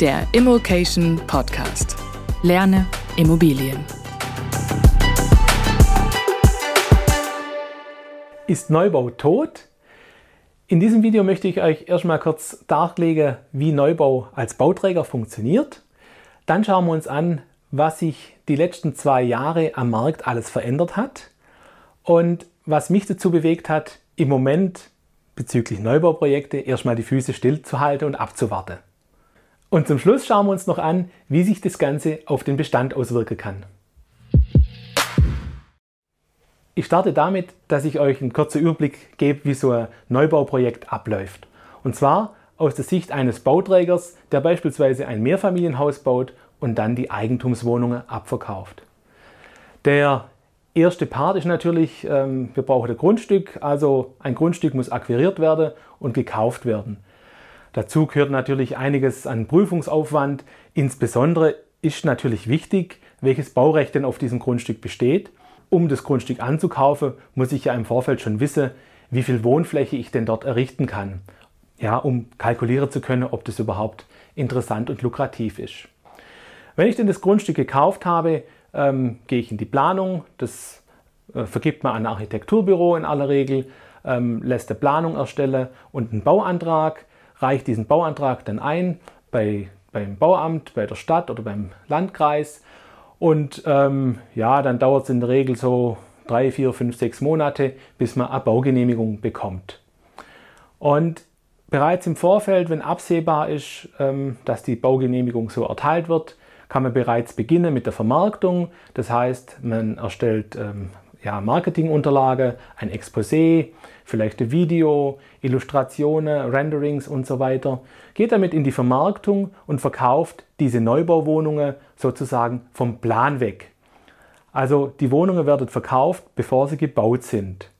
Der Immokation Podcast. Lerne Immobilien. Ist Neubau tot? In diesem Video möchte ich euch erstmal kurz darlegen, wie Neubau als Bauträger funktioniert. Dann schauen wir uns an, was sich die letzten zwei Jahre am Markt alles verändert hat und was mich dazu bewegt hat, im Moment bezüglich Neubauprojekte erstmal die Füße stillzuhalten und abzuwarten. Und zum Schluss schauen wir uns noch an, wie sich das Ganze auf den Bestand auswirken kann. Ich starte damit, dass ich euch einen kurzen Überblick gebe, wie so ein Neubauprojekt abläuft. Und zwar aus der Sicht eines Bauträgers, der beispielsweise ein Mehrfamilienhaus baut und dann die Eigentumswohnungen abverkauft. Der erste Part ist natürlich, ähm, wir brauchen ein Grundstück, also ein Grundstück muss akquiriert werden und gekauft werden. Dazu gehört natürlich einiges an Prüfungsaufwand. Insbesondere ist natürlich wichtig, welches Baurecht denn auf diesem Grundstück besteht. Um das Grundstück anzukaufen, muss ich ja im Vorfeld schon wissen, wie viel Wohnfläche ich denn dort errichten kann. Ja, um kalkulieren zu können, ob das überhaupt interessant und lukrativ ist. Wenn ich denn das Grundstück gekauft habe, ähm, gehe ich in die Planung. Das äh, vergibt man an Architekturbüro in aller Regel, ähm, lässt eine Planung erstellen und einen Bauantrag reicht diesen Bauantrag dann ein bei, beim Bauamt, bei der Stadt oder beim Landkreis. Und ähm, ja, dann dauert es in der Regel so drei, vier, fünf, sechs Monate, bis man eine Baugenehmigung bekommt. Und bereits im Vorfeld, wenn absehbar ist, ähm, dass die Baugenehmigung so erteilt wird, kann man bereits beginnen mit der Vermarktung. Das heißt, man erstellt ähm, ja, Marketingunterlage, ein Exposé, vielleicht ein Video, Illustrationen, Renderings und so weiter. Geht damit in die Vermarktung und verkauft diese Neubauwohnungen sozusagen vom Plan weg. Also die Wohnungen werden verkauft, bevor sie gebaut sind.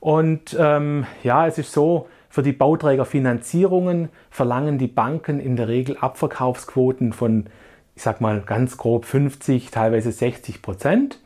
Und ähm, ja, es ist so, für die Bauträgerfinanzierungen verlangen die Banken in der Regel Abverkaufsquoten von, ich sag mal ganz grob 50, teilweise 60 Prozent.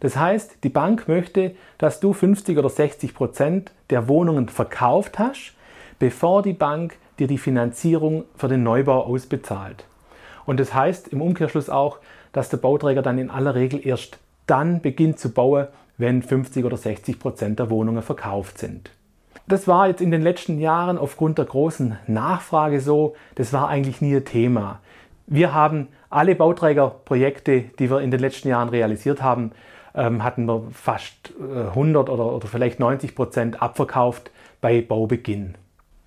Das heißt, die Bank möchte, dass du 50 oder 60 Prozent der Wohnungen verkauft hast, bevor die Bank dir die Finanzierung für den Neubau ausbezahlt. Und das heißt im Umkehrschluss auch, dass der Bauträger dann in aller Regel erst dann beginnt zu bauen, wenn 50 oder 60 Prozent der Wohnungen verkauft sind. Das war jetzt in den letzten Jahren aufgrund der großen Nachfrage so, das war eigentlich nie ein Thema. Wir haben alle Bauträgerprojekte, die wir in den letzten Jahren realisiert haben, ähm, hatten wir fast 100 äh, oder, oder vielleicht 90 Prozent abverkauft bei Baubeginn.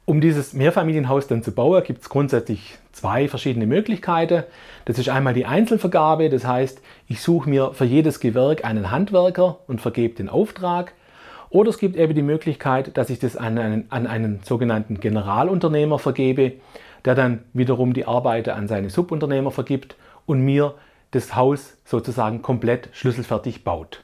Um dieses Mehrfamilienhaus dann zu bauen, gibt es grundsätzlich zwei verschiedene Möglichkeiten. Das ist einmal die Einzelvergabe, das heißt, ich suche mir für jedes Gewerk einen Handwerker und vergebe den Auftrag. Oder es gibt eben die Möglichkeit, dass ich das an einen, an einen sogenannten Generalunternehmer vergebe, der dann wiederum die Arbeiter an seine Subunternehmer vergibt und mir das Haus sozusagen komplett schlüsselfertig baut.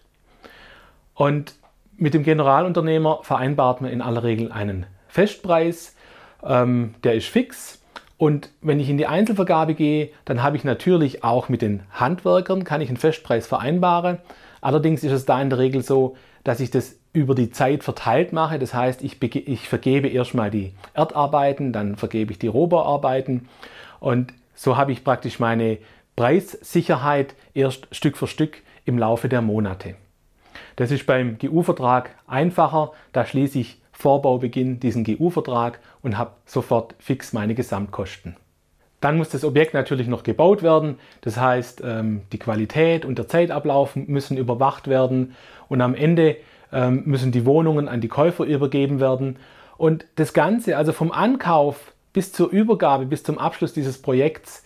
Und mit dem Generalunternehmer vereinbart man in aller Regel einen Festpreis, ähm, der ist fix. Und wenn ich in die Einzelvergabe gehe, dann habe ich natürlich auch mit den Handwerkern, kann ich einen Festpreis vereinbaren. Allerdings ist es da in der Regel so, dass ich das über die Zeit verteilt mache. Das heißt, ich, ich vergebe erstmal die Erdarbeiten, dann vergebe ich die Rohbauarbeiten und so habe ich praktisch meine Preissicherheit erst Stück für Stück im Laufe der Monate. Das ist beim GU-Vertrag einfacher. Da schließe ich vor Baubeginn diesen GU-Vertrag und habe sofort fix meine Gesamtkosten. Dann muss das Objekt natürlich noch gebaut werden. Das heißt, ähm, die Qualität und der Zeitablauf müssen überwacht werden. Und am Ende ähm, müssen die Wohnungen an die Käufer übergeben werden. Und das Ganze, also vom Ankauf bis zur Übergabe, bis zum Abschluss dieses Projekts,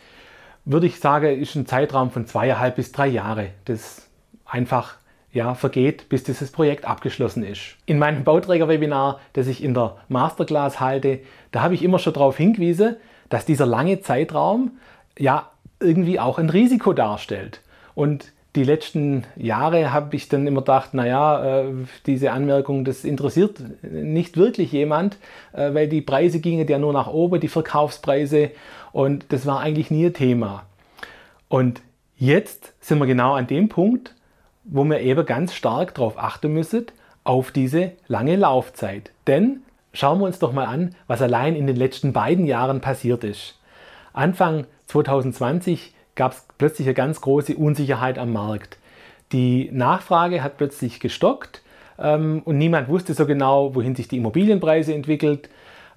würde ich sagen, ist ein Zeitraum von zweieinhalb bis drei Jahre, das einfach ja, vergeht, bis dieses Projekt abgeschlossen ist. In meinem Bauträger-Webinar, das ich in der Masterclass halte, da habe ich immer schon darauf hingewiesen, dass dieser lange Zeitraum ja irgendwie auch ein Risiko darstellt. Und die letzten Jahre habe ich dann immer gedacht, naja, äh, diese Anmerkung, das interessiert nicht wirklich jemand, äh, weil die Preise gingen ja nur nach oben, die Verkaufspreise, und das war eigentlich nie ein Thema. Und jetzt sind wir genau an dem Punkt, wo wir eben ganz stark darauf achten müssen, auf diese lange Laufzeit. Denn schauen wir uns doch mal an, was allein in den letzten beiden Jahren passiert ist. Anfang 2020 gab es plötzlich eine ganz große Unsicherheit am Markt. Die Nachfrage hat plötzlich gestockt ähm, und niemand wusste so genau, wohin sich die Immobilienpreise entwickelt.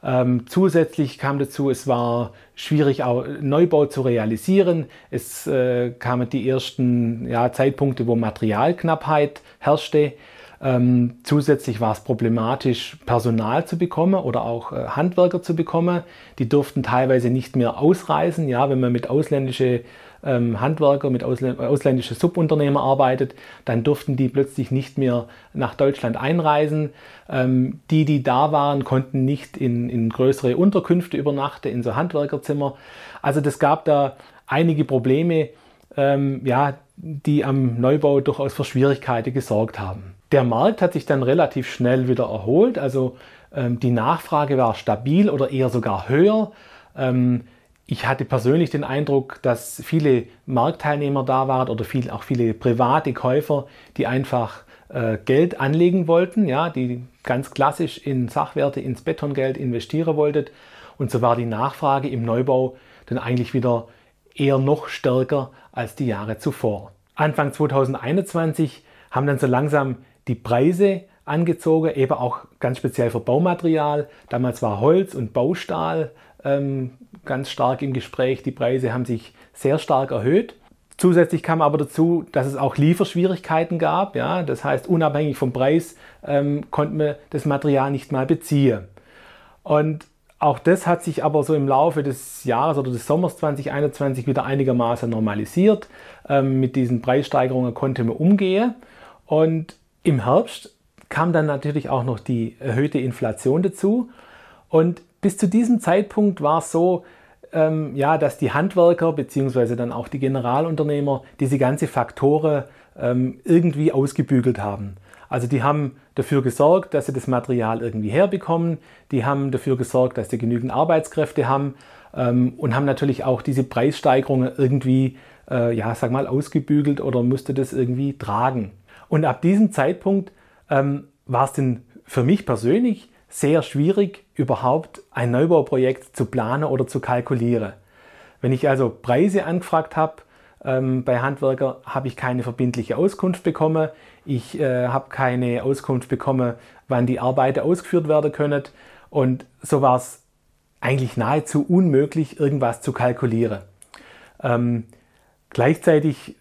Ähm, zusätzlich kam dazu, es war schwierig, auch Neubau zu realisieren. Es äh, kamen die ersten ja, Zeitpunkte, wo Materialknappheit herrschte. Ähm, zusätzlich war es problematisch, Personal zu bekommen oder auch äh, Handwerker zu bekommen. Die durften teilweise nicht mehr ausreisen. Ja, wenn man mit ausländischen ähm, Handwerker, mit ausländischen Subunternehmer arbeitet, dann durften die plötzlich nicht mehr nach Deutschland einreisen. Ähm, die, die da waren, konnten nicht in, in größere Unterkünfte übernachten, in so Handwerkerzimmer. Also das gab da einige Probleme, ähm, ja, die am Neubau durchaus für Schwierigkeiten gesorgt haben. Der Markt hat sich dann relativ schnell wieder erholt, also ähm, die Nachfrage war stabil oder eher sogar höher. Ähm, ich hatte persönlich den Eindruck, dass viele Marktteilnehmer da waren oder viel, auch viele private Käufer, die einfach äh, Geld anlegen wollten, ja, die ganz klassisch in Sachwerte, ins Betongeld investieren wollten. Und so war die Nachfrage im Neubau dann eigentlich wieder eher noch stärker als die Jahre zuvor. Anfang 2021 haben dann so langsam die Preise angezogen, eben auch ganz speziell für Baumaterial. Damals war Holz und Baustahl ähm, ganz stark im Gespräch. Die Preise haben sich sehr stark erhöht. Zusätzlich kam aber dazu, dass es auch Lieferschwierigkeiten gab. Ja? Das heißt, unabhängig vom Preis ähm, konnten wir das Material nicht mal beziehen. Und auch das hat sich aber so im Laufe des Jahres oder des Sommers 2021 wieder einigermaßen normalisiert. Ähm, mit diesen Preissteigerungen konnte man umgehen. Und im Herbst kam dann natürlich auch noch die erhöhte Inflation dazu. Und bis zu diesem Zeitpunkt war es so, ähm, ja, dass die Handwerker bzw. dann auch die Generalunternehmer diese ganze Faktoren ähm, irgendwie ausgebügelt haben. Also die haben dafür gesorgt, dass sie das Material irgendwie herbekommen, die haben dafür gesorgt, dass sie genügend Arbeitskräfte haben ähm, und haben natürlich auch diese Preissteigerungen irgendwie, äh, ja, sag mal, ausgebügelt oder musste das irgendwie tragen. Und ab diesem Zeitpunkt ähm, war es denn für mich persönlich sehr schwierig, überhaupt ein Neubauprojekt zu planen oder zu kalkulieren. Wenn ich also Preise angefragt habe ähm, bei Handwerker, habe ich keine verbindliche Auskunft bekommen. Ich äh, habe keine Auskunft bekommen, wann die Arbeiten ausgeführt werden können. Und so war es eigentlich nahezu unmöglich, irgendwas zu kalkulieren. Ähm, gleichzeitig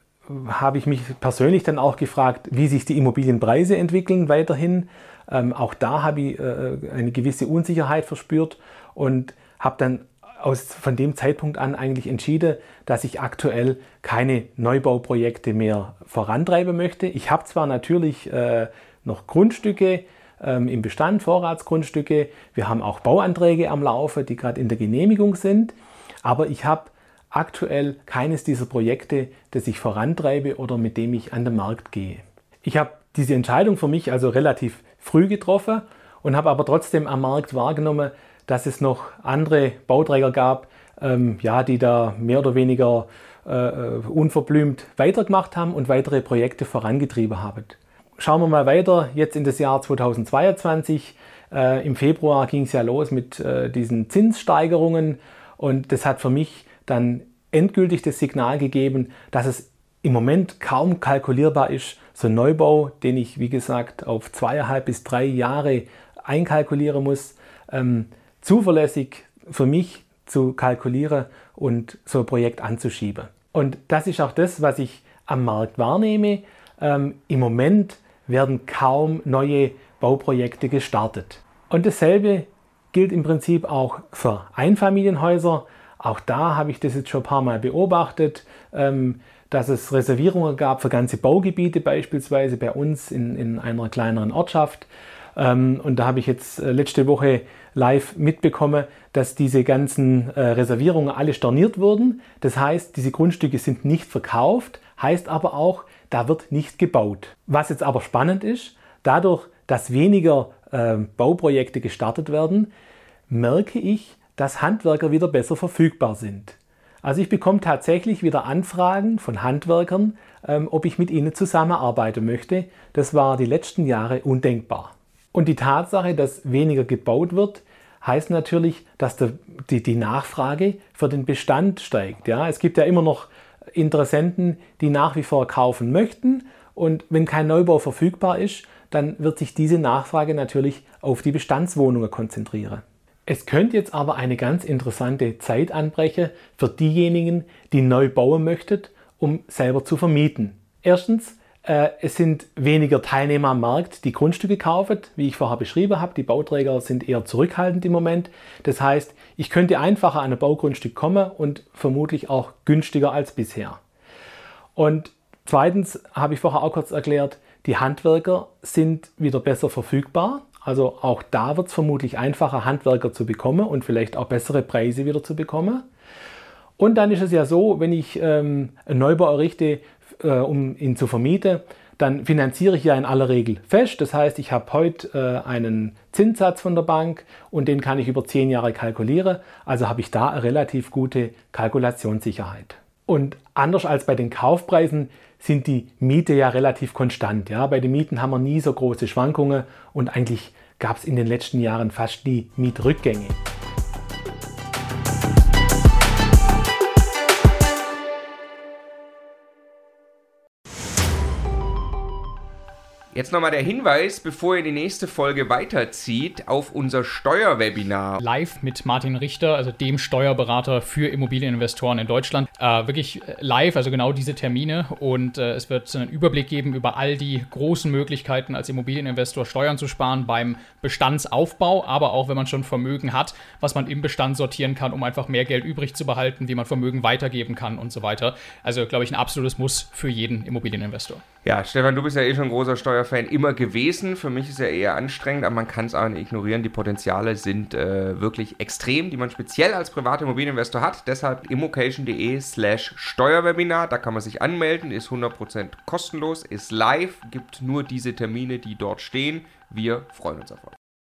habe ich mich persönlich dann auch gefragt, wie sich die Immobilienpreise entwickeln weiterhin. Ähm, auch da habe ich äh, eine gewisse Unsicherheit verspürt und habe dann aus, von dem Zeitpunkt an eigentlich entschieden, dass ich aktuell keine Neubauprojekte mehr vorantreiben möchte. Ich habe zwar natürlich äh, noch Grundstücke ähm, im Bestand, Vorratsgrundstücke. Wir haben auch Bauanträge am Laufe, die gerade in der Genehmigung sind. Aber ich habe aktuell keines dieser Projekte, das ich vorantreibe oder mit dem ich an den Markt gehe. Ich habe diese Entscheidung für mich also relativ früh getroffen und habe aber trotzdem am Markt wahrgenommen, dass es noch andere Bauträger gab, ähm, ja, die da mehr oder weniger äh, äh unverblümt weitergemacht haben und weitere Projekte vorangetrieben haben. Schauen wir mal weiter, jetzt in das Jahr 2022. Äh, Im Februar ging es ja los mit äh, diesen Zinssteigerungen und das hat für mich dann endgültig das Signal gegeben, dass es im Moment kaum kalkulierbar ist, so ein Neubau, den ich, wie gesagt, auf zweieinhalb bis drei Jahre einkalkulieren muss, ähm, zuverlässig für mich zu kalkulieren und so ein Projekt anzuschieben. Und das ist auch das, was ich am Markt wahrnehme. Ähm, Im Moment werden kaum neue Bauprojekte gestartet. Und dasselbe gilt im Prinzip auch für Einfamilienhäuser. Auch da habe ich das jetzt schon ein paar Mal beobachtet, ähm, dass es Reservierungen gab für ganze Baugebiete, beispielsweise bei uns in, in einer kleineren Ortschaft. Ähm, und da habe ich jetzt äh, letzte Woche live mitbekommen, dass diese ganzen äh, Reservierungen alle storniert wurden. Das heißt, diese Grundstücke sind nicht verkauft, heißt aber auch, da wird nicht gebaut. Was jetzt aber spannend ist, dadurch, dass weniger äh, Bauprojekte gestartet werden, merke ich, dass Handwerker wieder besser verfügbar sind. Also ich bekomme tatsächlich wieder Anfragen von Handwerkern, ähm, ob ich mit ihnen zusammenarbeiten möchte. Das war die letzten Jahre undenkbar. Und die Tatsache, dass weniger gebaut wird, heißt natürlich, dass der, die, die Nachfrage für den Bestand steigt. Ja? Es gibt ja immer noch Interessenten, die nach wie vor kaufen möchten. Und wenn kein Neubau verfügbar ist, dann wird sich diese Nachfrage natürlich auf die Bestandswohnungen konzentrieren. Es könnte jetzt aber eine ganz interessante Zeit anbrechen für diejenigen, die neu bauen möchten, um selber zu vermieten. Erstens, äh, es sind weniger Teilnehmer am Markt, die Grundstücke kaufen, wie ich vorher beschrieben habe. Die Bauträger sind eher zurückhaltend im Moment. Das heißt, ich könnte einfacher an ein Baugrundstück kommen und vermutlich auch günstiger als bisher. Und zweitens habe ich vorher auch kurz erklärt, die Handwerker sind wieder besser verfügbar. Also auch da wird es vermutlich einfacher, Handwerker zu bekommen und vielleicht auch bessere Preise wieder zu bekommen. Und dann ist es ja so, wenn ich ähm, einen Neubau errichte, äh, um ihn zu vermieten, dann finanziere ich ja in aller Regel fest. Das heißt, ich habe heute äh, einen Zinssatz von der Bank und den kann ich über zehn Jahre kalkulieren. Also habe ich da eine relativ gute Kalkulationssicherheit. Und anders als bei den Kaufpreisen sind die Miete ja relativ konstant. Ja? Bei den Mieten haben wir nie so große Schwankungen und eigentlich gab es in den letzten Jahren fast nie Mietrückgänge. Jetzt nochmal der Hinweis, bevor ihr die nächste Folge weiterzieht, auf unser Steuerwebinar. Live mit Martin Richter, also dem Steuerberater für Immobilieninvestoren in Deutschland. Äh, wirklich live, also genau diese Termine. Und äh, es wird einen Überblick geben über all die großen Möglichkeiten, als Immobilieninvestor Steuern zu sparen beim Bestandsaufbau, aber auch wenn man schon Vermögen hat, was man im Bestand sortieren kann, um einfach mehr Geld übrig zu behalten, wie man Vermögen weitergeben kann und so weiter. Also, glaube ich, ein absolutes Muss für jeden Immobilieninvestor. Ja, Stefan, du bist ja eh schon ein großer Steuerfan immer gewesen. Für mich ist er eher anstrengend, aber man kann es auch nicht ignorieren. Die Potenziale sind äh, wirklich extrem, die man speziell als privater Immobilieninvestor hat. Deshalb immocation.de slash Steuerwebinar. Da kann man sich anmelden, ist 100% kostenlos, ist live, gibt nur diese Termine, die dort stehen. Wir freuen uns auf euch.